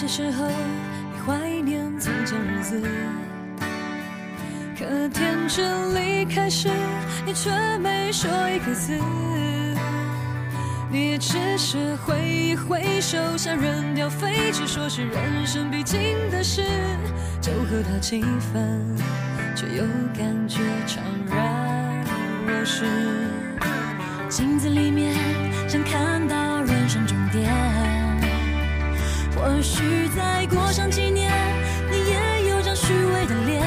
有些时候你怀念从前日子，可天真离开时，你却没说一个字。你也只是挥一挥手，想扔掉废纸，说是人生必经的事，就和他气愤，却又感觉怅然若失。镜子里面想看到或许再过上几年，你也有张虚伪的脸。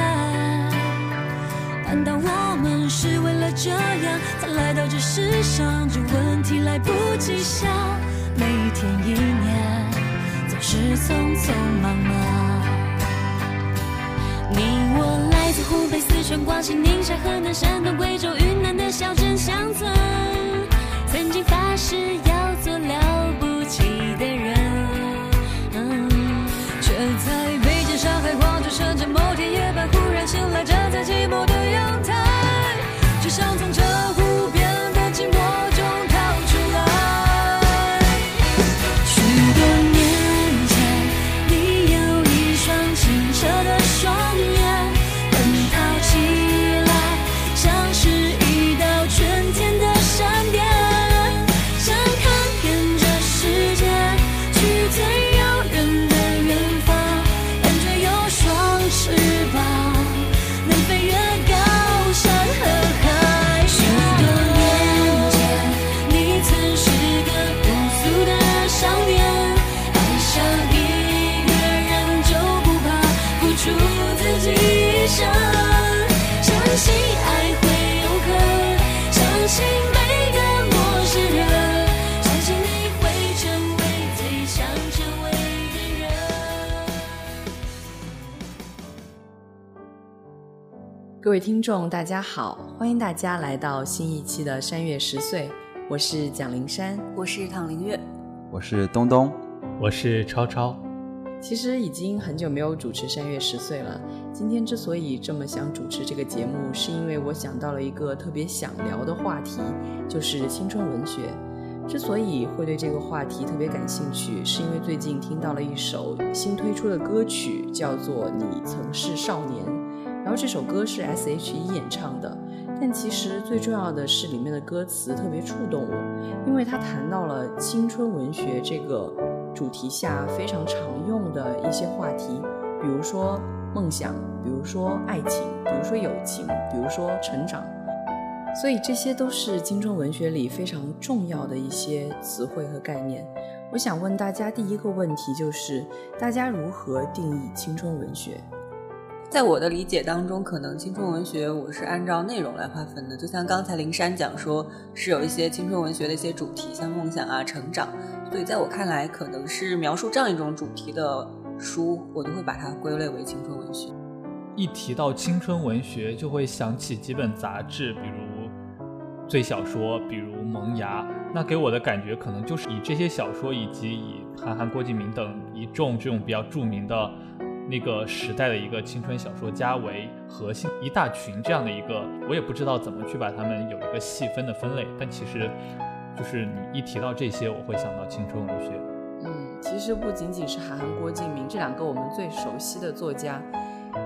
难道我们是为了这样才来到这世上？这问题来不及想，每一天一年总是匆匆忙忙。你我来自湖北、四川、广西、宁夏、河南、山东、贵州、云南的小镇乡村，曾经发誓要听众，大家好，欢迎大家来到新一期的《山月十岁》，我是蒋灵山。我是唐灵月，我是东东，我是超超。其实已经很久没有主持《山月十岁》了。今天之所以这么想主持这个节目，是因为我想到了一个特别想聊的话题，就是青春文学。之所以会对这个话题特别感兴趣，是因为最近听到了一首新推出的歌曲，叫做《你曾是少年》。然后这首歌是 S.H.E 演唱的，但其实最重要的是里面的歌词特别触动我，因为它谈到了青春文学这个主题下非常常用的一些话题，比如说梦想，比如说爱情，比如说友情，比如说成长。所以这些都是青春文学里非常重要的一些词汇和概念。我想问大家第一个问题就是：大家如何定义青春文学？在我的理解当中，可能青春文学我是按照内容来划分的，就像刚才灵山讲说，是有一些青春文学的一些主题，像梦想啊、成长，所以在我看来，可能是描述这样一种主题的书，我都会把它归类为青春文学。一提到青春文学，就会想起几本杂志，比如《最小说》，比如《萌芽》。那给我的感觉，可能就是以这些小说以及以韩寒、郭敬明等一众这种比较著名的那个时代的一个青春小说家为核心，一大群这样的一个，我也不知道怎么去把他们有一个细分的分类。但其实，就是你一提到这些，我会想到青春文学。嗯，其实不仅仅是韩寒、郭敬明这两个我们最熟悉的作家，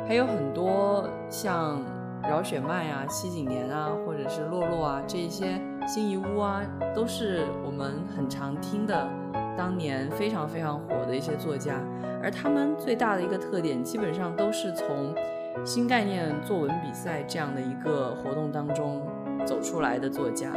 还有很多像饶雪漫啊、西景年啊，或者是洛洛啊这一些辛夷坞啊，都是我们很常听的，当年非常非常火的一些作家。而他们最大的一个特点，基本上都是从新概念作文比赛这样的一个活动当中走出来的作家。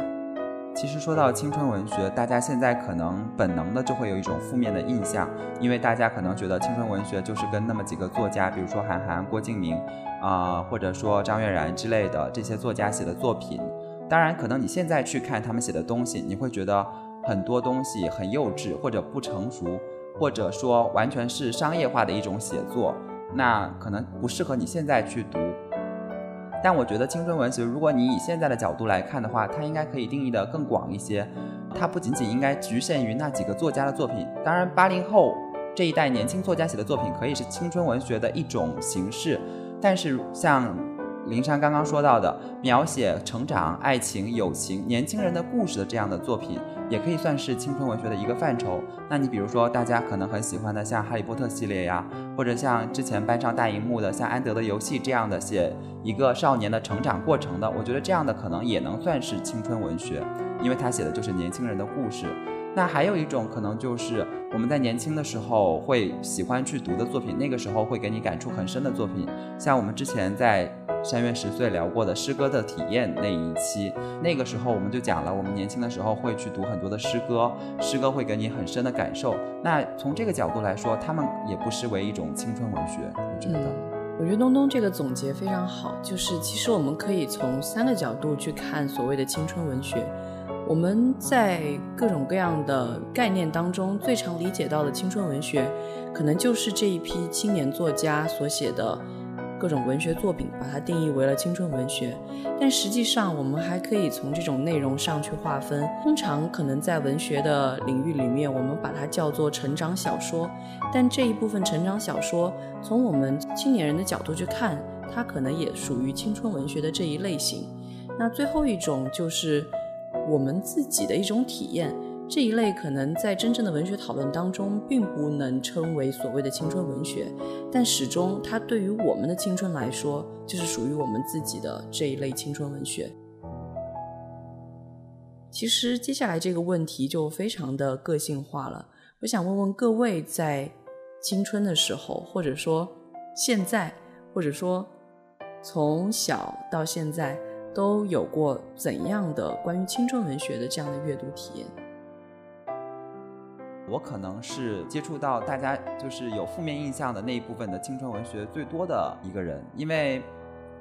其实说到青春文学，大家现在可能本能的就会有一种负面的印象，因为大家可能觉得青春文学就是跟那么几个作家，比如说韩寒、郭敬明啊、或者说张悦然之类的这些作家写的作品。当然，可能你现在去看他们写的东西，你会觉得很多东西很幼稚或者不成熟，或者说完全是商业化的一种写作，那可能不适合你现在去读。但我觉得青春文学，如果你以现在的角度来看的话，它应该可以定义的更广一些。它不仅仅应该局限于那几个作家的作品。当然，八零后这一代年轻作家写的作品可以是青春文学的一种形式，但是像灵山刚刚说到的描写成长、爱情、友情、年轻人的故事的这样的作品，也可以算是青春文学的一个范畴。那你比如说，大家可能很喜欢的像《哈利波特》系列呀，或者像之前搬上大荧幕的像《安德的游戏》这样的写一个少年的成长过程的，我觉得这样的可能也能算是青春文学，因为他写的就是年轻人的故事。那还有一种可能就是我们在年轻的时候会喜欢去读的作品，那个时候会给你感触很深的作品，像我们之前在山月十岁聊过的诗歌的体验那一期，那个时候我们就讲了，我们年轻的时候会去读很多的诗歌，诗歌会给你很深的感受。那从这个角度来说，他们也不失为一种青春文学，我觉得。我觉得东东这个总结非常好，就是其实我们可以从三个角度去看所谓的青春文学。我们在各种各样的概念当中，最常理解到的青春文学，可能就是这一批青年作家所写的各种文学作品，把它定义为了青春文学。但实际上，我们还可以从这种内容上去划分。通常可能在文学的领域里面，我们把它叫做成长小说。但这一部分成长小说，从我们青年人的角度去看，它可能也属于青春文学的这一类型。那最后一种就是。我们自己的一种体验，这一类可能在真正的文学讨论当中，并不能称为所谓的青春文学，但始终它对于我们的青春来说，就是属于我们自己的这一类青春文学。其实接下来这个问题就非常的个性化了，我想问问各位，在青春的时候，或者说现在，或者说从小到现在。都有过怎样的关于青春文学的这样的阅读体验？我可能是接触到大家就是有负面印象的那一部分的青春文学最多的一个人，因为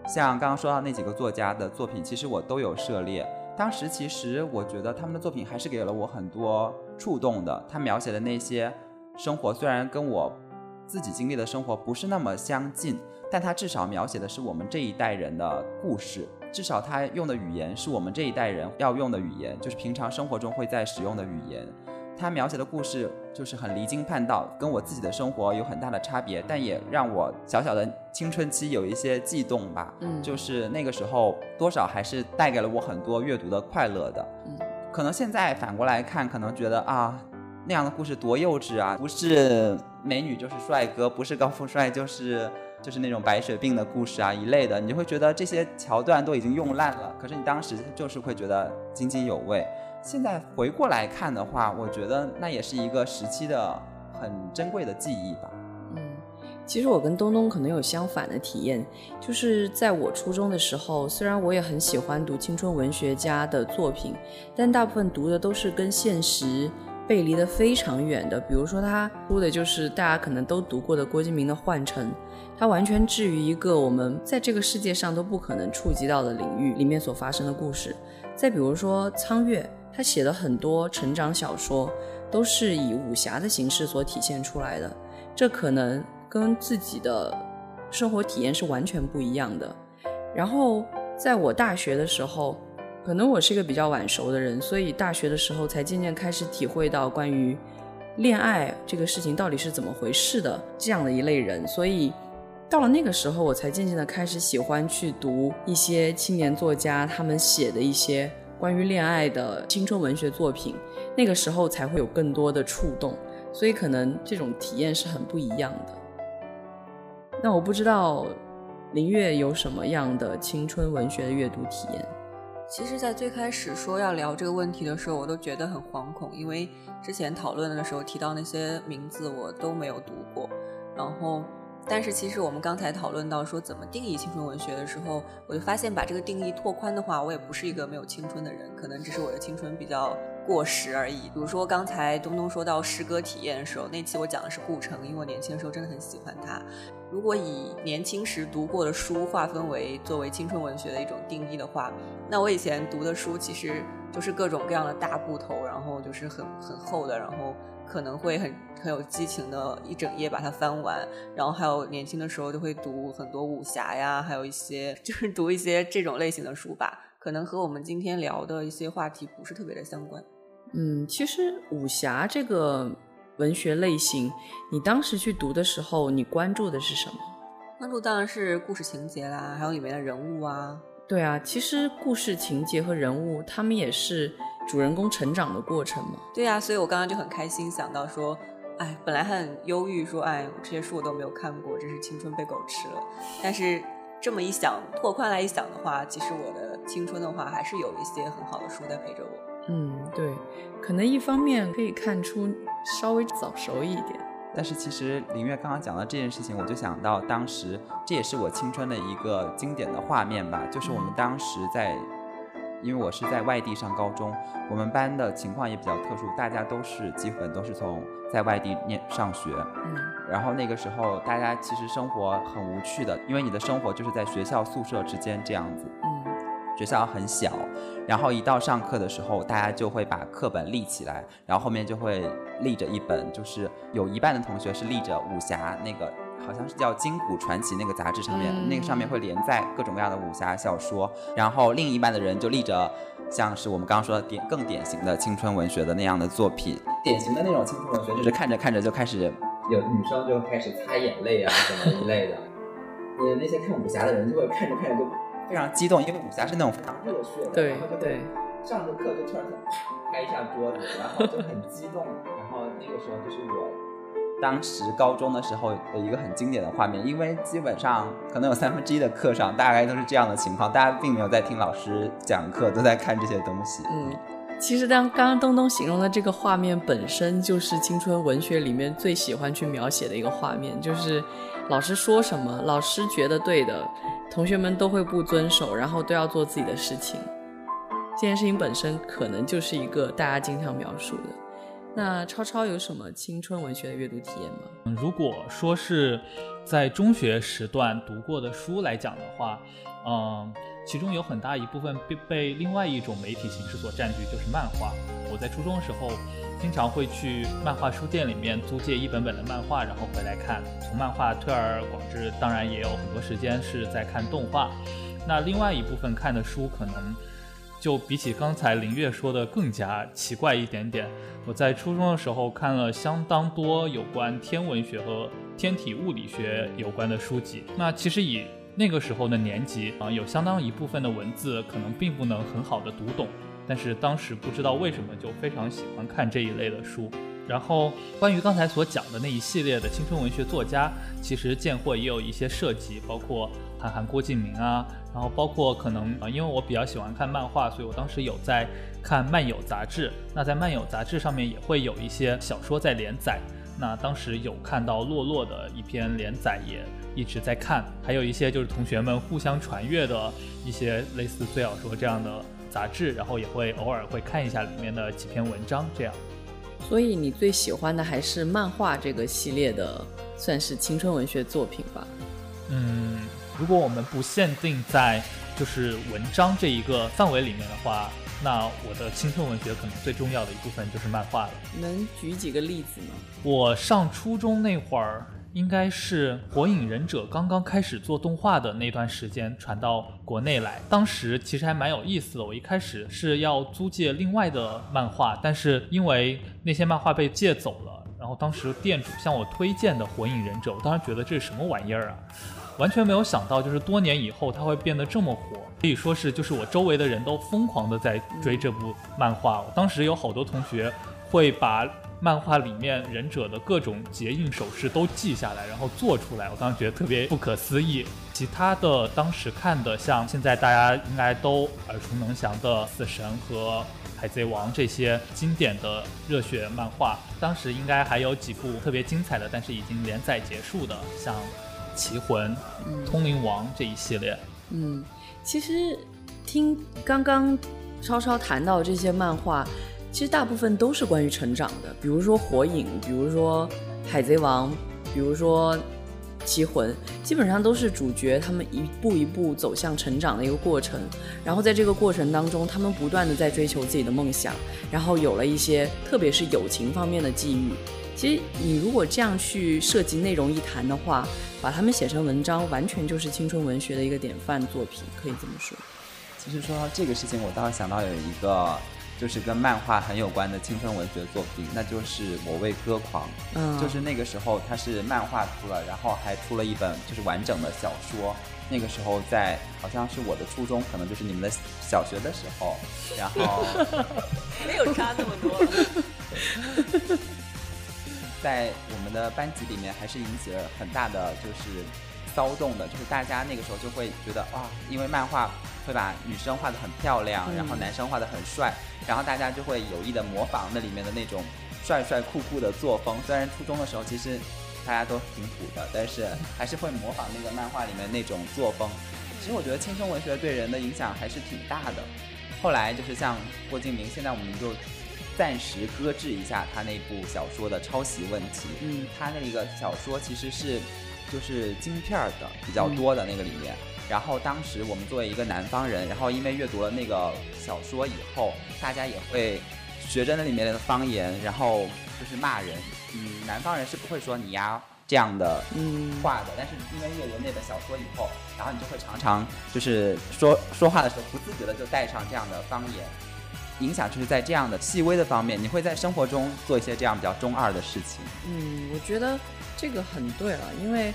像刚刚说到那几个作家的作品，其实我都有涉猎。当时其实我觉得他们的作品还是给了我很多触动的。他描写的那些生活，虽然跟我自己经历的生活不是那么相近，但他至少描写的是我们这一代人的故事。至少他用的语言是我们这一代人要用的语言，就是平常生活中会在使用的语言。他描写的故事就是很离经叛道，跟我自己的生活有很大的差别，但也让我小小的青春期有一些悸动吧。嗯，就是那个时候多少还是带给了我很多阅读的快乐的。嗯，可能现在反过来看，可能觉得啊，那样的故事多幼稚啊，不是美女就是帅哥，不是高富帅就是。就是那种白血病的故事啊一类的，你就会觉得这些桥段都已经用烂了。可是你当时就是会觉得津津有味。现在回过来看的话，我觉得那也是一个时期的很珍贵的记忆吧。嗯，其实我跟东东可能有相反的体验，就是在我初中的时候，虽然我也很喜欢读青春文学家的作品，但大部分读的都是跟现实。背离得非常远的，比如说他出的就是大家可能都读过的郭敬明的《幻城》，他完全置于一个我们在这个世界上都不可能触及到的领域里面所发生的故事。再比如说苍月，他写的很多成长小说都是以武侠的形式所体现出来的，这可能跟自己的生活体验是完全不一样的。然后在我大学的时候。可能我是一个比较晚熟的人，所以大学的时候才渐渐开始体会到关于恋爱这个事情到底是怎么回事的这样的一类人。所以到了那个时候，我才渐渐的开始喜欢去读一些青年作家他们写的一些关于恋爱的青春文学作品。那个时候才会有更多的触动，所以可能这种体验是很不一样的。那我不知道林月有什么样的青春文学的阅读体验。其实，在最开始说要聊这个问题的时候，我都觉得很惶恐，因为之前讨论的时候提到那些名字，我都没有读过。然后，但是其实我们刚才讨论到说怎么定义青春文学的时候，我就发现把这个定义拓宽的话，我也不是一个没有青春的人，可能只是我的青春比较过时而已。比如说刚才东东说到诗歌体验的时候，那期我讲的是顾城，因为我年轻的时候真的很喜欢他。如果以年轻时读过的书划分为作为青春文学的一种定义的话，那我以前读的书其实就是各种各样的大部头，然后就是很很厚的，然后可能会很很有激情的一整夜把它翻完，然后还有年轻的时候就会读很多武侠呀，还有一些 就是读一些这种类型的书吧，可能和我们今天聊的一些话题不是特别的相关。嗯，其实武侠这个。文学类型，你当时去读的时候，你关注的是什么？关注当然是故事情节啦，还有里面的人物啊。对啊，其实故事情节和人物，他们也是主人公成长的过程嘛。对呀、所以我刚刚就很开心，想到说，哎，本来很忧郁，说，哎，这些书我都没有看过，真是青春被狗吃了。但是这么一想，拓宽来一想的话，其实我的青春的话，还是有一些很好的书在陪着我。嗯，对，可能一方面可以看出稍微早熟一点。但是其实林月刚刚讲到这件事情，我就想到当时这也是我青春的一个经典的画面吧，就是我们当时在，因为我是在外地上高中，我们班的情况也比较特殊，大家都是基本都是从在外地念上学，嗯。然后那个时候大家其实生活很无趣的，因为你的生活就是在学校宿舍之间这样子，嗯。学校很小，然后一到上课的时候，大家就会把课本立起来，然后后面就会立着一本，就是有一半的同学是立着武侠那个，好像是叫《金谷传奇》那个杂志上面，嗯那个上面会连载各种各样的武侠小说，然后另一半的人就立着。像是我们刚刚说的典更典型的青春文学的那样的作品，典型的那种青春文学，就是看着看着就开始有女生就开始擦眼泪啊什么一类的。呃，那些看武侠的人就会看着看着就非常激动，因为武侠是那种非常热血的，对然后就会对上着课就突然就啪拍一下桌子，然后就很激动，然后那个时候就是我当时高中的时候的一个很经典的画面，因为基本上可能有三分之一的课上大概都是这样的情况，大家并没有在听老师讲课，都在看这些东西。嗯，其实当刚刚东东形容的这个画面本身就是青春文学里面最喜欢去描写的一个画面，就是老师说什么，老师觉得对的，同学们都会不遵守，然后都要做自己的事情。这件事情本身可能就是一个大家经常描述的。那超超有什么青春文学的阅读体验吗？嗯如果说是在中学时段读过的书来讲的话，嗯，其中有很大一部分被被另外一种媒体形式所占据，就是漫画。我在初中的时候，经常会去漫画书店里面租借一本本的漫画，然后回来看。从漫画推而广之，当然也有很多时间是在看动画。那另外一部分看的书，可能就比起刚才林月说的更加奇怪一点点。我在初中的时候看了相当多有关天文学和天体物理学有关的书籍。那其实以那个时候的年级啊，有相当一部分的文字可能并不能很好的读懂，但是当时不知道为什么就非常喜欢看这一类的书。然后关于刚才所讲的那一系列的青春文学作家，其实见货也有一些涉及，包括韩寒、郭敬明啊，然后包括可能啊，因为我比较喜欢看漫画，所以我当时有在看漫友杂志。那在漫友杂志上面也会有一些小说在连载。那当时有看到洛洛的一篇连载，也一直在看，还有一些就是同学们互相传阅的一些类似最好说这样的杂志，然后也会偶尔会看一下里面的几篇文章，这样。所以你最喜欢的还是漫画这个系列的，算是青春文学作品吧？嗯，如果我们不限定在就是文章这一个范围里面的话，那我的青春文学可能最重要的一部分就是漫画了。能举几个例子吗？我上初中那会儿，应该是《火影忍者》刚刚开始做动画的那段时间传到国内来。当时其实还蛮有意思的。我一开始是要租借另外的漫画，但是因为那些漫画被借走了，然后当时店主向我推荐的《火影忍者》，我当时觉得这是什么玩意儿啊？完全没有想到，就是多年以后它会变得这么火，可以说是就是我周围的人都疯狂的在追这部漫画。当时有好多同学会把漫画里面忍者的各种结印手势都记下来，然后做出来。我当时觉得特别不可思议。其他的当时看的，像现在大家应该都耳熟能详的《死神》和《海贼王》这些经典的热血漫画，当时应该还有几部特别精彩的，但是已经连载结束的，像《棋魂》嗯《通灵王》这一系列。嗯，其实听刚刚超超谈到这些漫画，其实大部分都是关于成长的，比如说《火影》，比如说《海贼王》，比如说《棋魂》，基本上都是主角他们一步一步走向成长的一个过程。然后在这个过程当中，他们不断的在追求自己的梦想，然后有了一些特别是友情方面的际遇。其实你如果这样去涉及内容一谈的话，把它们写成文章，完全就是青春文学的一个典范作品，可以这么说。其实说到这个事情，我倒是想到有一个就是跟漫画很有关的青春文学作品，那就是《我为歌狂》。嗯，就是那个时候它是漫画出了，然后还出了一本就是完整的小说。那个时候在好像是我的初中，可能就是你们的小学的时候，然后 没有差那么多。在我们的班级里面还是引起了很大的就是骚动的，就是大家那个时候就会觉得哇，因为漫画会把女生画得很漂亮，嗯然后男生画得很帅，然后大家就会有意的模仿那里面的那种帅帅酷酷的作风。虽然初中的时候其实大家都挺土的，但是还是会模仿那个漫画里面那种作风。其实我觉得青春文学对人的影响还是挺大的。后来就是像郭敬明，现在我们就暂时搁置一下他那部小说的抄袭问题。嗯，他那个小说其实是就是晶片儿的比较多的那个里面。然后当时我们作为一个南方人，然后因为阅读了那个小说以后，大家也会学着那里面的方言，然后就是骂人。嗯，南方人是不会说你呀这样的嗯话的，但是因为阅读那本小说以后，然后你就会常常就是说说话的时候不自觉的就带上这样的方言。影响就是在这样的细微的方面，你会在生活中做一些这样比较中二的事情。嗯，我觉得这个很对了，因为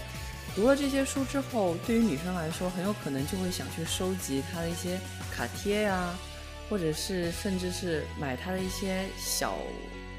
读了这些书之后，对于女生来说，很有可能就会想去收集她的一些卡贴呀、或者是甚至是买她的一些小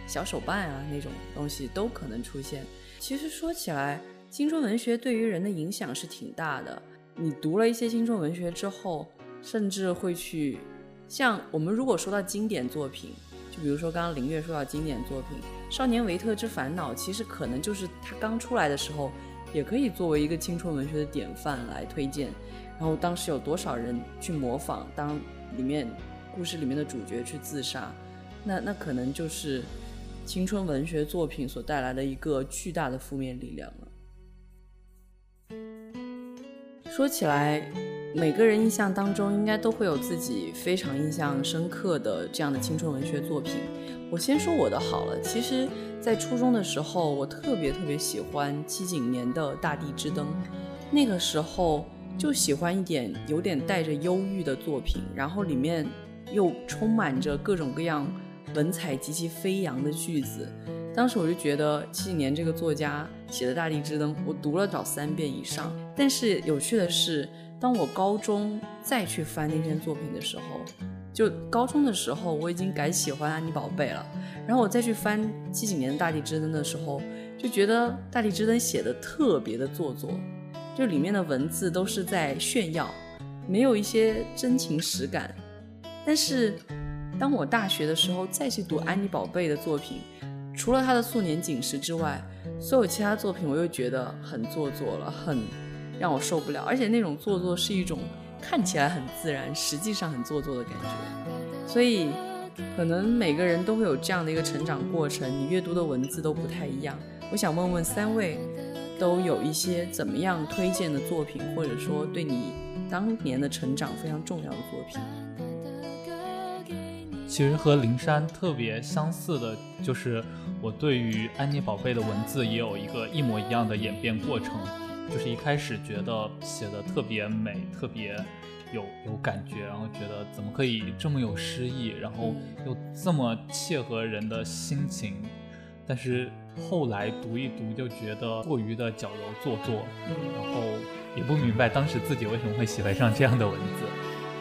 小手办啊那种东西都可能出现。其实说起来，青春文学对于人的影响是挺大的。你读了一些青春文学之后，甚至会去像我们如果说到经典作品，就比如说刚刚林月说到经典作品《少年维特之烦恼》，其实可能就是他刚出来的时候，也可以作为一个青春文学的典范来推荐。然后当时有多少人去模仿，当里面故事里面的主角去自杀，那那可能就是青春文学作品所带来的一个巨大的负面力量了。说起来，每个人印象当中应该都会有自己非常印象深刻的这样的青春文学作品。我先说我的好了。其实，在初中的时候，我特别特别喜欢七景年的《大地之灯》，那个时候就喜欢一点有点带着忧郁的作品，然后里面又充满着各种各样文采极其飞扬的句子。当时我就觉得七景年这个作家写的《大地之灯》，我读了找三遍以上。但是有趣的是，当我高中再去翻那篇作品的时候，就高中的时候我已经改喜欢安妮宝贝了。然后我再去翻七几年的《大地之灯》的时候，就觉得《大地之灯》写的特别的做作，就里面的文字都是在炫耀，没有一些真情实感。但是当我大学的时候再去读安妮宝贝的作品，除了她的《素年锦时》之外，所有其他作品我又觉得很做作了，很让我受不了。而且那种做作是一种看起来很自然，实际上很做作的感觉。所以，可能每个人都会有这样的一个成长过程，你阅读的文字都不太一样。我想问问三位，都有一些怎么样推荐的作品，或者说对你当年的成长非常重要的作品？其实和灵山特别相似的，就是我对于安妮宝贝的文字也有一个一模一样的演变过程。就是一开始觉得写的特别美，特别有有感觉，然后觉得怎么可以这么有诗意，然后又这么切合人的心情。但是后来读一读，就觉得过于的矫揉做作，然后也不明白当时自己为什么会喜欢上这样的文字。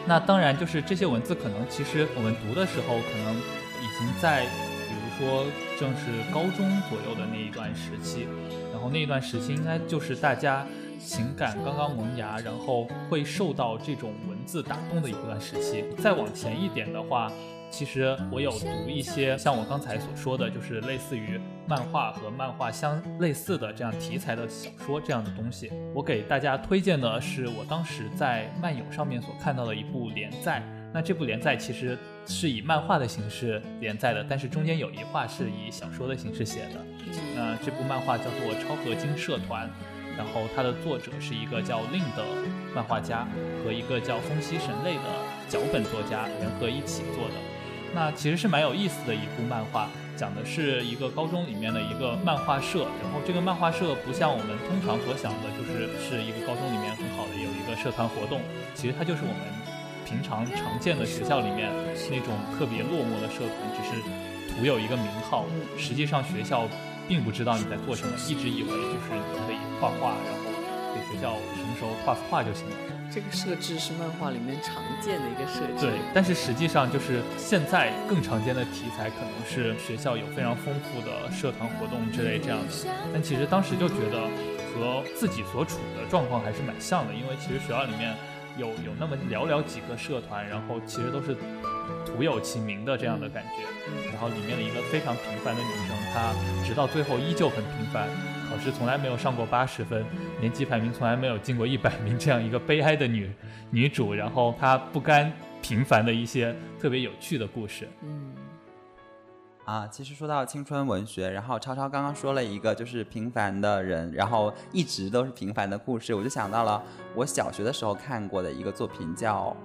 那当然，就是这些文字可能其实我们读的时候，可能已经在，比如说正是高中左右的那一段时期，那一段时期应该就是大家情感刚刚萌芽，然后会受到这种文字打动的一段时期。再往前一点的话，其实我有读一些像我刚才所说的，就是类似于漫画和漫画相类似的这样题材的小说这样的东西。我给大家推荐的是我当时在漫友上面所看到的一部连载。那这部连载其实是以漫画的形式连载的，但是中间有一话是以小说的形式写的。那这部漫画叫做《超合金社团》，然后它的作者是一个叫令的漫画家和一个叫风息神类的脚本作家联合一起做的。那其实是蛮有意思的一部漫画，讲的是一个高中里面的一个漫画社，然后这个漫画社不像我们通常所想的，就是是一个高中里面很好的有一个社团活动，其实它就是我们平常常见的学校里面那种特别落寞的社团，只是徒有一个名号，实际上学校并不知道你在做什么，一直以为就是你可以画画，然后给学校什么时候画幅画就行了。这个设置是漫画里面常见的一个设置。对，但是实际上就是现在更常见的题材可能是学校有非常丰富的社团活动之类这样的。但其实当时就觉得和自己所处的状况还是蛮像的，因为其实学校里面有有那么寥寥几个社团，然后其实都是徒有其名的这样的感觉。然后里面的一个非常平凡的女生，她直到最后依旧很平凡。考试从来没有上过八十分，年级排名从来没有进过一百名，这样一个悲哀的女女主，然后她不甘平凡的一些特别有趣的故事。嗯，啊，其实说到青春文学，然后超超刚刚说了一个就是平凡的人，然后一直都是平凡的故事，我就想到了我小学的时候看过的一个作品，叫《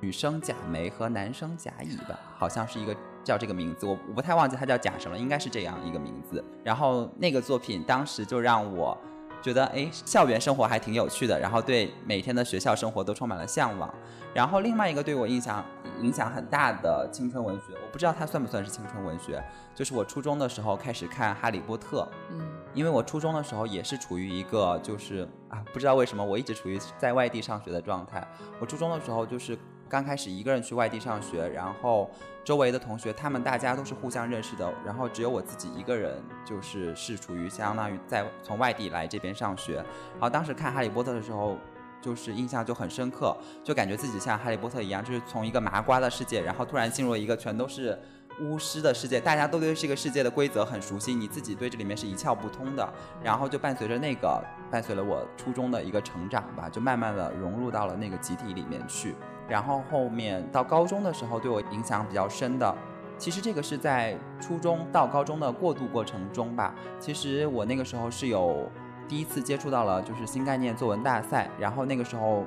女生贾梅和男生贾乙》吧，好像是一个。叫这个名字，我我不太忘记他叫贾什么，应该是这样一个名字。然后那个作品当时就让我觉得，哎，校园生活还挺有趣的，然后对每天的学校生活都充满了向往。然后另外一个对我印象影响很大的青春文学，我不知道它算不算是青春文学，就是我初中的时候开始看《哈利波特》。嗯，因为我初中的时候也是处于一个就是啊，不知道为什么我一直处于在外地上学的状态。我初中的时候就是刚开始一个人去外地上学，然后。周围的同学，他们大家都是互相认识的，然后只有我自己一个人，就是是处于相当于在从外地来这边上学。然后当时看《哈利波特》的时候，就是印象就很深刻，就感觉自己像哈利波特一样，就是从一个麻瓜的世界，然后突然进入了一个全都是巫师的世界，大家都对这个世界的规则很熟悉，你自己对这里面是一窍不通的。然后就伴随着那个，伴随了我初中的一个成长吧，就慢慢的融入到了那个集体里面去。然后后面到高中的时候，对我影响比较深的，其实这个是在初中到高中的过渡过程中吧。其实我那个时候是有第一次接触到了就是新概念作文大赛，然后那个时候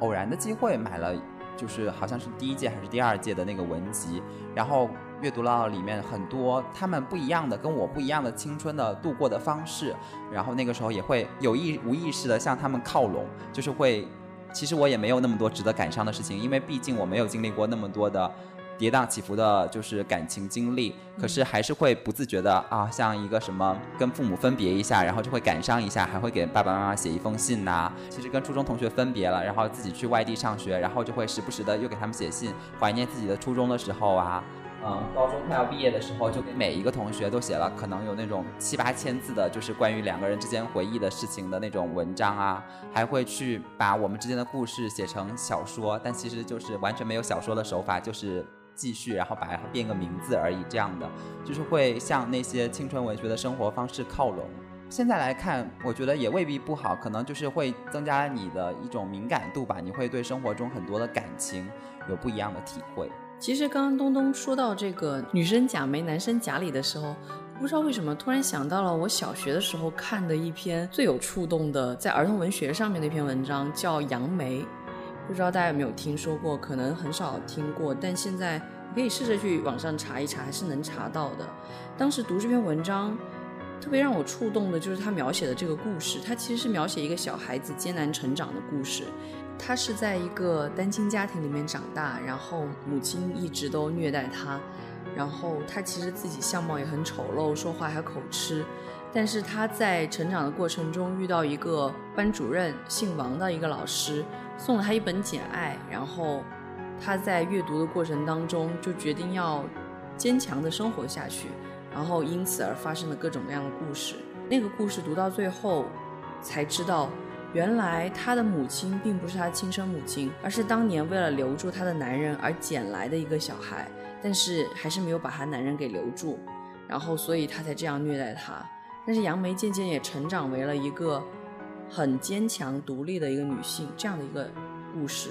偶然的机会买了，就是好像是第一届还是第二届的那个文集，然后阅读了里面很多他们不一样的跟我不一样的青春的度过的方式，然后那个时候也会有意无意识的向他们靠拢，就是会。其实我也没有那么多值得感伤的事情，因为毕竟我没有经历过那么多的跌宕起伏的，就是感情经历。可是还是会不自觉的啊，像一个什么跟父母分别一下，然后就会感伤一下，还会给爸爸妈妈写一封信呐。其实跟初中同学分别了，然后自己去外地上学，然后就会时不时的又给他们写信，怀念自己的初中的时候啊。嗯，高中快要毕业的时候，就给每一个同学都写了可能有那种七八千字的，就是关于两个人之间回忆的事情的那种文章啊，还会去把我们之间的故事写成小说，但其实就是完全没有小说的手法，就是继续然后把它变个名字而已，这样的，就是会向那些青春文学的生活方式靠拢。现在来看，我觉得也未必不好，可能就是会增加你的一种敏感度吧，你会对生活中很多的感情有不一样的体会。其实刚刚东东说到这个女生贾梅、男生贾里的时候，不知道为什么突然想到了我小学的时候看的一篇最有触动的，在儿童文学上面的一篇文章，叫《杨梅》。不知道大家有没有听说过？可能很少听过，但现在可以试着去网上查一查，还是能查到的。当时读这篇文章，特别让我触动的就是他描写的这个故事。他其实是描写一个小孩子艰难成长的故事。他是在一个单亲家庭里面长大，然后母亲一直都虐待他，然后他其实自己相貌也很丑陋，说话还口吃，但是他在成长的过程中遇到一个班主任姓王的一个老师，送了他一本《简爱》，然后他在阅读的过程当中就决定要坚强的生活下去，然后因此而发生了各种各样的故事。那个故事读到最后，才知道。原来他的母亲并不是他的亲生母亲，而是当年为了留住他的男人而捡来的一个小孩，但是还是没有把他男人给留住，然后所以他才这样虐待他。但是杨梅渐渐也成长为了一个很坚强独立的一个女性，这样的一个故事。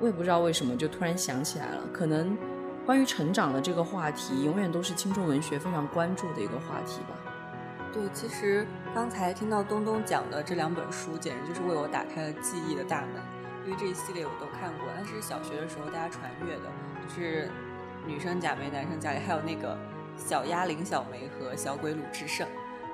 我也不知道为什么就突然想起来了，可能关于成长的这个话题，永远都是青春文学非常关注的一个话题吧。对，其实刚才听到东东讲的这两本书，简直就是为我打开了记忆的大门。因为这一系列我都看过，但是小学的时候大家传阅的，就是女生贾梅，男生贾里，还有那个小鸭林小梅和小鬼鲁智胜，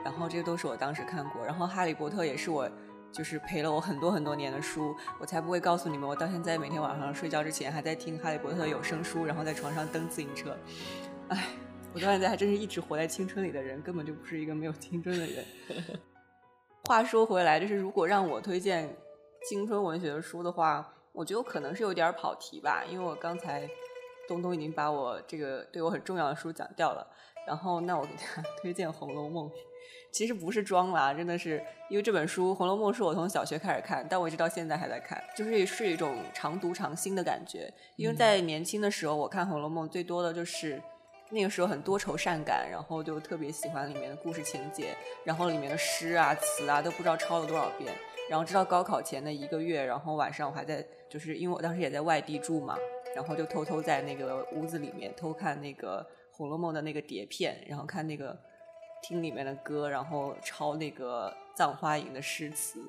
然后这都是我当时看过。然后哈利波特也是我就是陪了我很多很多年的书，我才不会告诉你们，我到现在每天晚上睡觉之前还在听《哈利波特》有声书，然后在床上蹬自行车。哎，我到现在还真是一直活在青春里的人，根本就不是一个没有青春的人。话说回来，就是如果让我推荐青春文学的书的话，我觉得我可能是有点跑题吧，因为我刚才东东已经把我这个对我很重要的书讲掉了。然后，那我给大家推荐《红楼梦》。其实不是装啦，真的是因为这本书《红楼梦》是我从小学开始看，但我一直到现在还在看，就是是一种常读常新的感觉。因为在年轻的时候，我看《红楼梦》最多的就是那个时候很多愁善感，然后就特别喜欢里面的故事情节，然后里面的诗啊词啊都不知道抄了多少遍。然后直到高考前的一个月，然后晚上我还在，就是因为我当时也在外地住嘛，然后就偷偷在那个屋子里面偷看那个《红楼梦》的那个碟片，然后看那个。听里面的歌，然后抄那个《葬花吟》的诗词。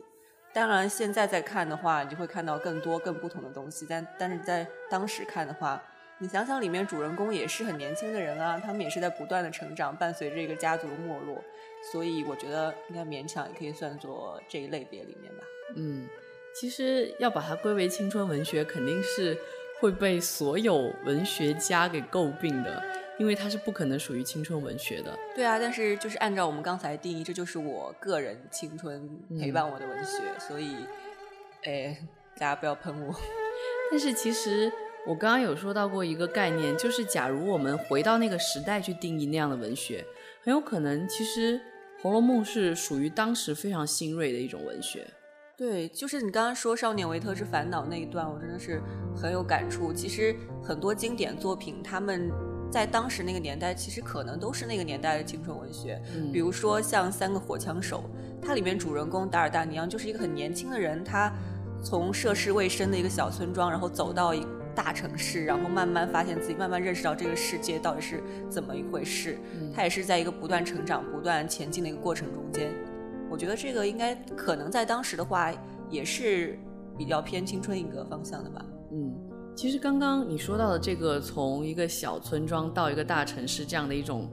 当然，现在再看的话，你就会看到更多、更不同的东西。但但是在当时看的话，你想想里面主人公也是很年轻的人啊，他们也是在不断的成长，伴随着一个家族的没落。所以我觉得应该勉强也可以算作这一类别里面吧。嗯，其实要把它归为青春文学，肯定是会被所有文学家给诟病的。因为它是不可能属于青春文学的。对啊，但是就是按照我们刚才定义，这就是我个人青春陪伴我的文学，所以，哎，大家不要喷我。但是其实我刚刚有说到过一个概念，就是假如我们回到那个时代去定义那样的文学，很有可能其实《红楼梦》是属于当时非常新锐的一种文学。对，就是你刚刚说《少年维特之烦恼》那一段，我真的是很有感触。其实很多经典作品，他们。在当时那个年代，其实可能都是那个年代的青春文学。比如说像《三个火枪手》，它里面主人公达尔达尼昂就是一个很年轻的人，他从涉世未深的一个小村庄，然后走到一大城市，然后慢慢发现自己，慢慢认识到这个世界到底是怎么一回事。他也是在一个不断成长、不断前进的一个过程中间。我觉得这个应该可能在当时的话，也是比较偏青春一个方向的吧。嗯。其实刚刚你说到的这个从一个小村庄到一个大城市这样的一种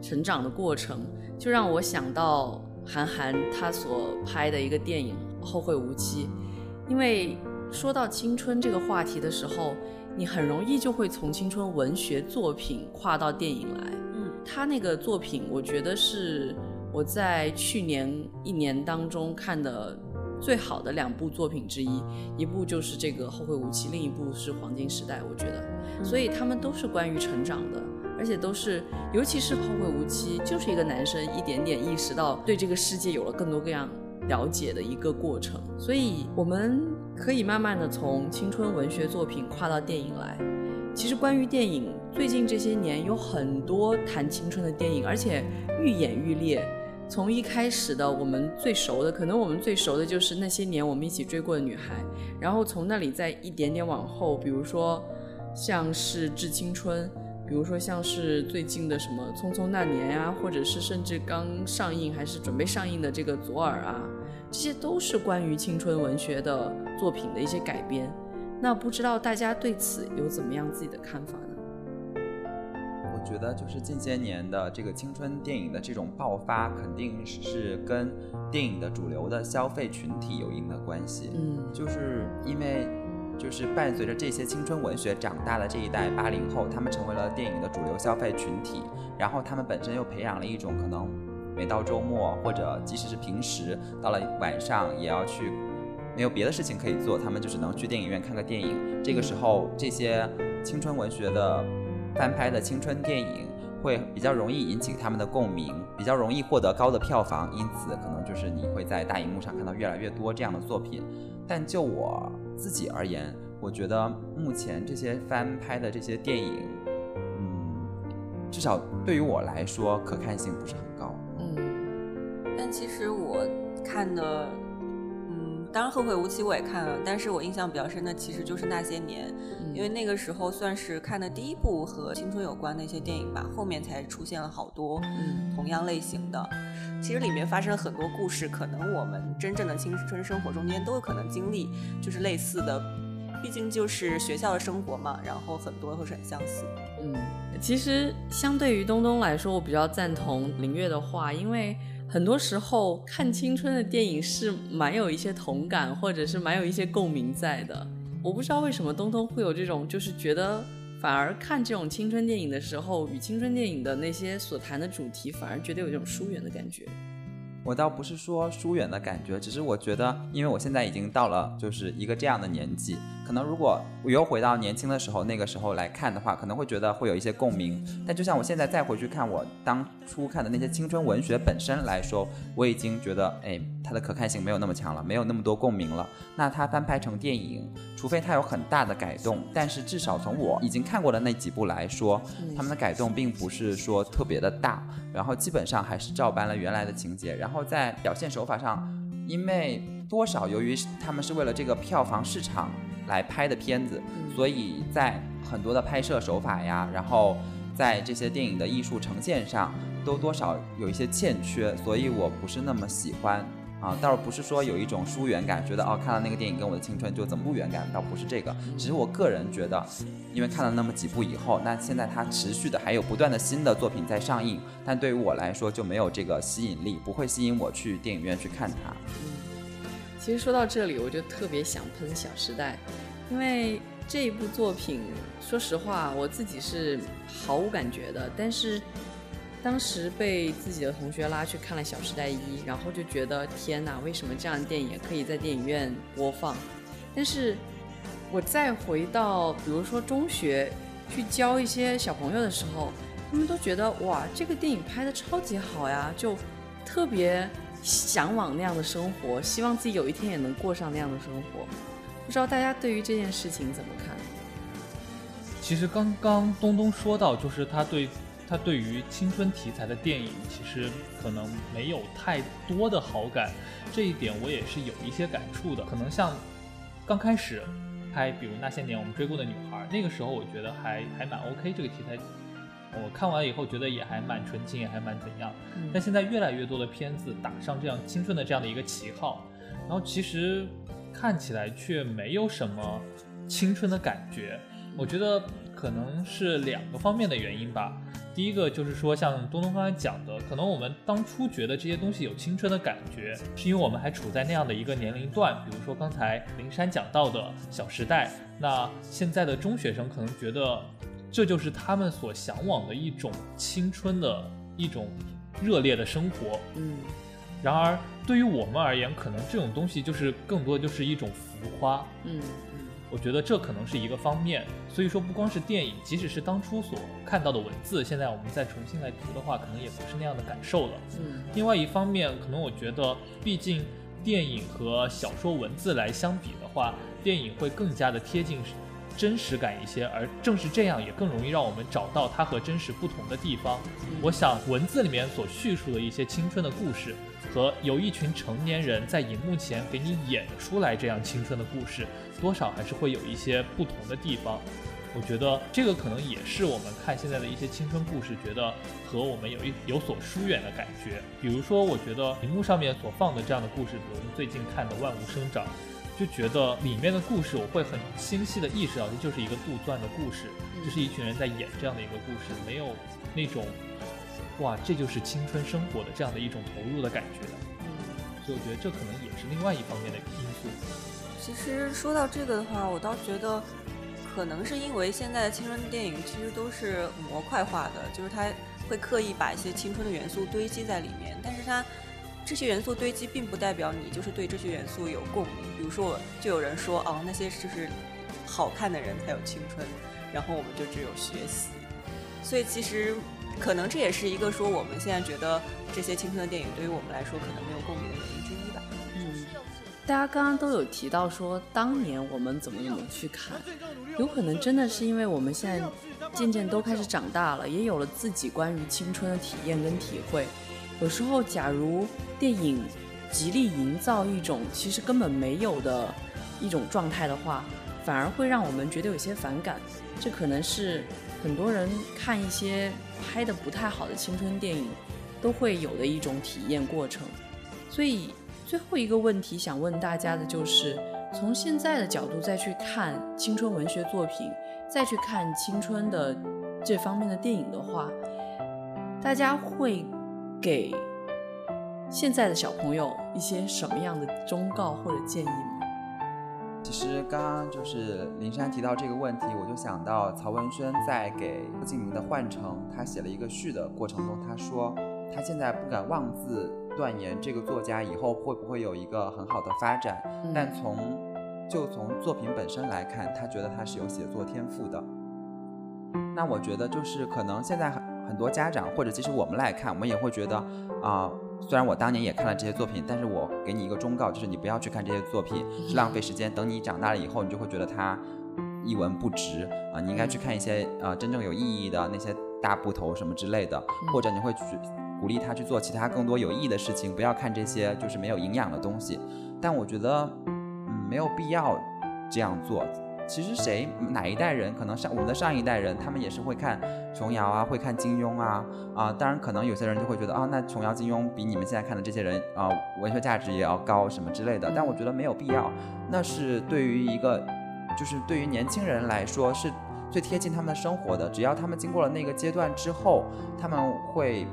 成长的过程，就让我想到韩寒他所拍的一个电影《后会无期》。因为说到青春这个话题的时候，你很容易就会从青春文学作品跨到电影来。嗯，他那个作品，我觉得是我在去年一年当中看的。最好的两部作品之一，一部就是这个《后会无期》，另一部是《黄金时代》。我觉得，所以他们都是关于成长的，而且都是，尤其是《后会无期》，就是一个男生一点点意识到对这个世界有了更多各样了解的一个过程。所以我们可以慢慢的从青春文学作品跨到电影来。其实关于电影，最近这些年有很多谈青春的电影，而且愈演愈烈。从一开始的我们最熟的，可能我们最熟的就是那些年我们一起追过的女孩，然后从那里再一点点往后，比如说像是《致青春》，比如说像是最近的什么《匆匆那年》啊，或者是甚至刚上映还是准备上映的这个《左耳》啊，这些都是关于青春文学的作品的一些改编。那不知道大家对此有怎么样自己的看法呢？我觉得就是近些年的这个青春电影的这种爆发，肯定是跟电影的主流的消费群体有一定的关系。嗯，就是因为就是伴随着这些青春文学长大的这一代八零后，他们成为了电影的主流消费群体，然后他们本身又培养了一种可能，每到周末或者即使是平时到了晚上也要去，没有别的事情可以做，他们就只能去电影院看个电影。这个时候，这些青春文学的。翻拍的青春电影会比较容易引起他们的共鸣，比较容易获得高的票房，因此可能就是你会在大荧幕上看到越来越多这样的作品。但就我自己而言，我觉得目前这些翻拍的这些电影，嗯，至少对于我来说可看性不是很高。嗯，但其实我看的。嗯当然，《后会无期》我也看了，但是我印象比较深的其实就是那些年，因为那个时候算是看的第一部和青春有关的一些电影吧，后面才出现了好多同样类型的。其实里面发生了很多故事，可能我们真正的青春生活中间都有可能经历，就是类似的，毕竟就是学校的生活嘛，然后很多都是很相似。嗯，其实相对于东东来说，我比较赞同林月的话，因为。很多时候看青春的电影是蛮有一些同感，或者是蛮有一些共鸣在的。我不知道为什么东东会有这种，就是觉得反而看这种青春电影的时候，与青春电影的那些所谈的主题，反而觉得有一种疏远的感觉。我倒不是说疏远的感觉，只是我觉得，因为我现在已经到了就是一个这样的年纪，可能如果我又回到年轻的时候，那个时候来看的话，可能会觉得会有一些共鸣。但就像我现在再回去看我当初看的那些青春文学本身来说，我已经觉得，哎，它的可看性没有那么强了，没有那么多共鸣了。那它翻拍成电影，除非它有很大的改动，但是至少从我已经看过的那几部来说，他们的改动并不是说特别的大，然后基本上还是照搬了原来的情节，然后。然后在表现手法上，因为多少由于他们是为了这个票房市场来拍的片子，所以在很多的拍摄手法呀，然后在这些电影的艺术呈现上，都多少有一些欠缺，所以我不是那么喜欢。啊，倒不是说有一种疏远感，觉得哦，看到那个电影跟我的青春就怎么不远感，倒不是这个，只是我个人觉得，因为看了那么几部以后，那现在它持续的还有不断的新的作品在上映，但对于我来说就没有这个吸引力，不会吸引我去电影院去看它。其实说到这里，我就特别想喷《小时代》，因为这一部作品，说实话，我自己是毫无感觉的，但是。当时被自己的同学拉去看了《小时代一》，然后就觉得天哪，为什么这样的电影可以在电影院播放？但是，我再回到比如说中学去教一些小朋友的时候，他们都觉得哇，这个电影拍的超级好呀，就特别向往那样的生活，希望自己有一天也能过上那样的生活。不知道大家对于这件事情怎么看？其实刚刚东东说到，就是他对。他对于青春题材的电影，其实可能没有太多的好感，这一点我也是有一些感触的。可能像刚开始拍，比如那些年我们追过的女孩，那个时候我觉得还还蛮 OK 这个题材，我看完以后觉得也还蛮纯情，也还蛮怎样。但现在越来越多的片子打上这样青春的这样的一个旗号，然后其实看起来却没有什么青春的感觉。我觉得可能是两个方面的原因吧。第一个就是说，像东东刚才讲的，可能我们当初觉得这些东西有青春的感觉，是因为我们还处在那样的一个年龄段。比如说刚才灵山讲到的《小时代》，那现在的中学生可能觉得这就是他们所向往的一种青春的一种热烈的生活。嗯。然而对于我们而言，可能这种东西就是更多就是一种浮夸。嗯。我觉得这可能是一个方面，所以说不光是电影，即使是当初所看到的文字，现在我们再重新来读的话，可能也不是那样的感受了。嗯。另外一方面，可能我觉得，毕竟电影和小说文字来相比的话，电影会更加的贴近真实感一些，而正是这样，也更容易让我们找到它和真实不同的地方。我想，文字里面所叙述的一些青春的故事，和由一群成年人在荧幕前给你演出来这样青春的故事。多少还是会有一些不同的地方，我觉得这个可能也是我们看现在的一些青春故事，觉得和我们有一有所疏远的感觉。比如说，我觉得荧幕上面所放的这样的故事，比如我们最近看的《万物生长》，就觉得里面的故事我会很清晰的意识到，这就是一个杜撰的故事，就是一群人在演这样的一个故事，没有那种哇，这就是青春生活的这样的一种投入的感觉。嗯所以我觉得这可能也是另外一方面的因素。其实说到这个的话，我倒觉得，可能是因为现在的青春电影其实都是模块化的，就是它会刻意把一些青春的元素堆积在里面。但是它这些元素堆积，并不代表你就是对这些元素有共鸣。比如说，就有人说，哦，那些就是好看的人才有青春，然后我们就只有学习。所以其实可能这也是一个说我们现在觉得这些青春的电影对于我们来说可能没有共鸣的原因之一吧。嗯大家刚刚都有提到说，当年我们怎么怎么去看，有可能真的是因为我们现在渐渐都开始长大了，也有了自己关于青春的体验跟体会。有时候，假如电影极力营造一种其实根本没有的一种状态的话，反而会让我们觉得有些反感。这可能是很多人看一些拍的不太好的青春电影都会有的一种体验过程。所以。最后一个问题想问大家的就是，从现在的角度再去看青春文学作品，再去看青春的这方面的电影的话，大家会给现在的小朋友一些什么样的忠告或者建议吗？其实刚刚就是林珊提到这个问题，我就想到曹文轩在给郭敬明的《幻城》他写了一个序的过程中，他说他现在不敢妄自断言这个作家以后会不会有一个很好的发展，嗯但从就从作品本身来看，他觉得他是有写作天赋的。那我觉得就是可能现在很很多家长或者即使我们来看，我们也会觉得啊、虽然我当年也看了这些作品，但是我给你一个忠告，就是你不要去看这些作品，是浪费时间。等你长大了以后，你就会觉得它一文不值啊、你应该去看一些呃真正有意义的那些大部头什么之类的，或者你会去鼓励他去做其他更多有意义的事情，不要看这些就是没有营养的东西。但我觉得，嗯，没有必要这样做。其实谁哪一代人，可能上我们的上一代人，他们也是会看琼瑶啊，会看金庸啊啊。当然，可能有些人就会觉得啊，那琼瑶、金庸比你们现在看的这些人啊，文学价值也要高什么之类的。但我觉得没有必要，那是对于一个，就是对于年轻人来说是最贴近他们的生活的。只要他们经过了那个阶段之后，他们会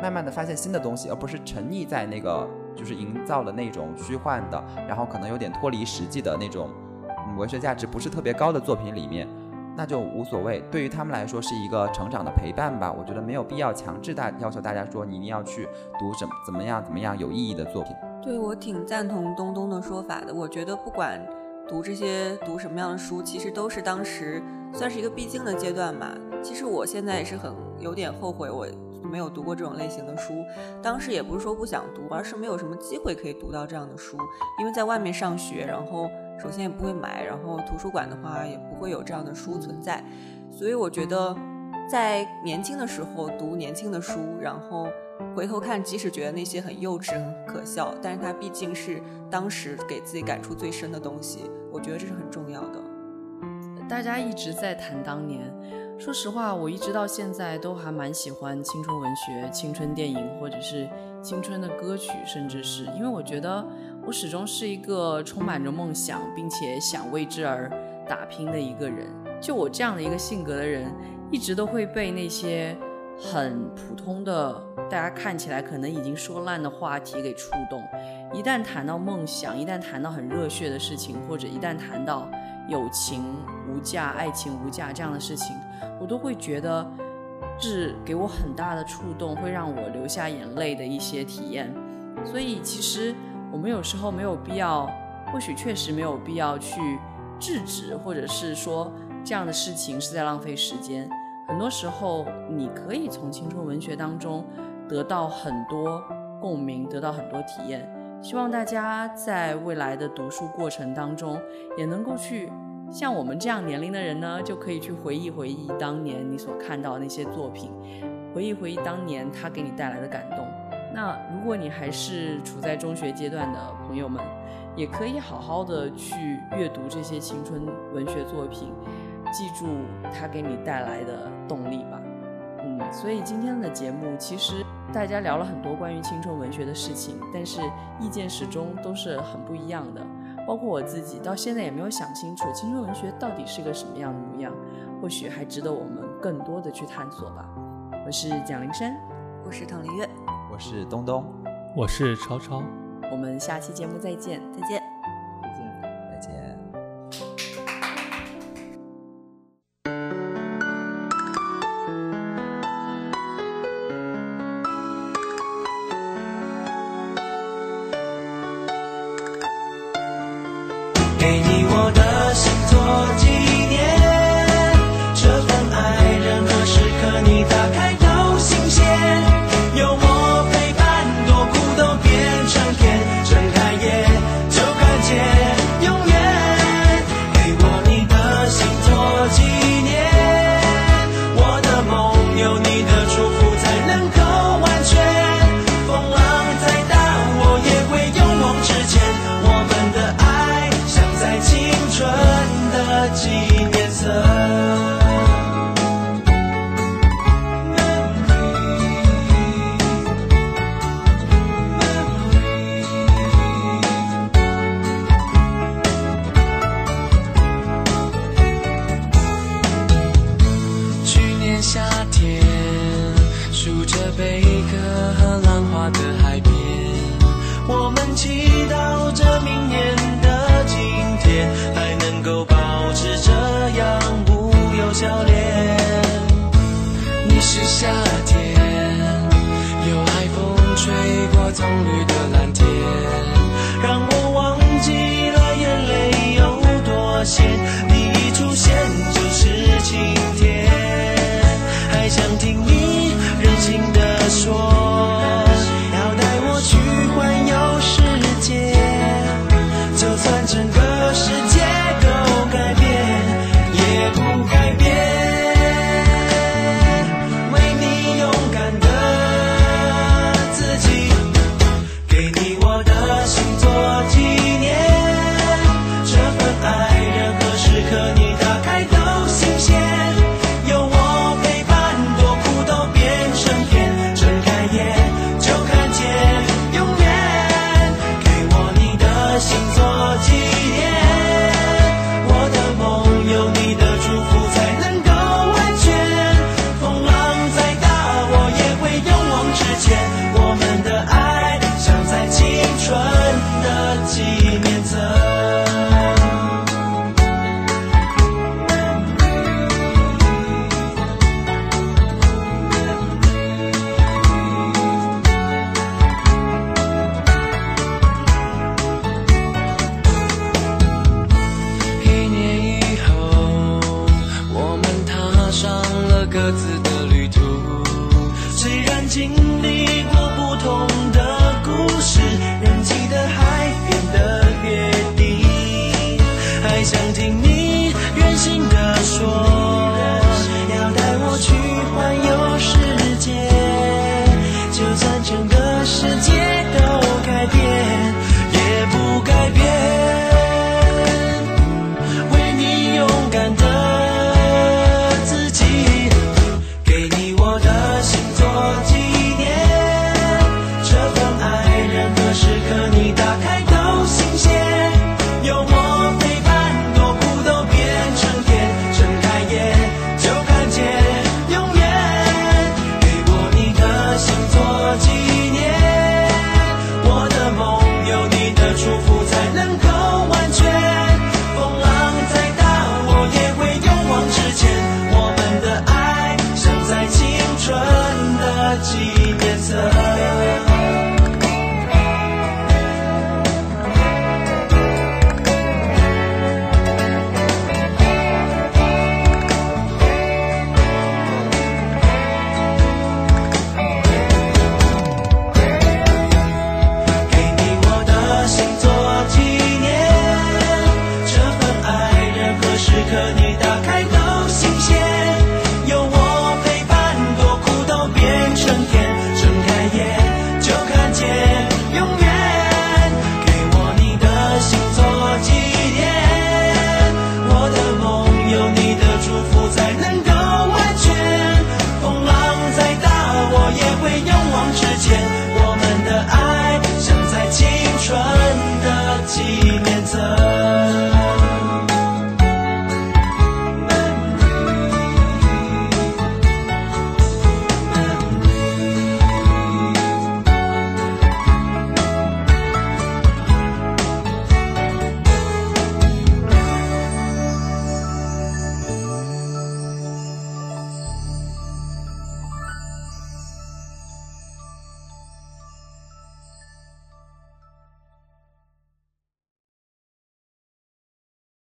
慢慢的发现新的东西，而不是沉溺在那个就是营造的那种虚幻的，然后可能有点脱离实际的那种。文学价值不是特别高的作品里面，那就无所谓。对于他们来说是一个成长的陪伴吧。我觉得没有必要强制大要求大家说你一定要去读什么怎么样怎么样有意义的作品。对我挺赞同东东的说法的。我觉得不管读这些读什么样的书，其实都是当时算是一个必经的阶段吧。其实我现在也是很有点后悔，我没有读过这种类型的书。当时也不是说不想读，而是没有什么机会可以读到这样的书，因为在外面上学，然后首先也不会买，然后图书馆的话也不会有这样的书存在。所以我觉得，在年轻的时候读年轻的书，然后回头看，即使觉得那些很幼稚、很可笑，但是它毕竟是当时给自己感触最深的东西，我觉得这是很重要的。大家一直在谈当年，说实话，我一直到现在都还蛮喜欢青春文学、青春电影，或者是青春的歌曲，甚至是因为我觉得我始终是一个充满着梦想，并且想为之而打拼的一个人。就我这样的一个性格的人，一直都会被那些很普通的、大家看起来可能已经说烂的话题给触动。一旦谈到梦想，一旦谈到很热血的事情，或者一旦谈到友情无价、爱情无价这样的事情，我都会觉得是给我很大的触动，会让我流下眼泪的一些体验。所以，其实我们有时候没有必要，或许确实没有必要去制止，或者是说这样的事情是在浪费时间。很多时候，你可以从青春文学当中得到很多共鸣，得到很多体验。希望大家在未来的读书过程当中，也能够去像我们这样年龄的人呢，就可以去回忆回忆当年你所看到那些作品，回忆回忆当年它给你带来的感动。那如果你还是处在中学阶段的朋友们，也可以好好的去阅读这些青春文学作品，记住它给你带来的动力吧。嗯，所以今天的节目其实大家聊了很多关于青春文学的事情，但是意见始终都是很不一样的。包括我自己到现在也没有想清楚青春文学到底是个什么样的模样，或许还值得我们更多的去探索吧。我是蒋灵山，我是唐林月，我是东东，我是超超，我们下期节目再见。再见。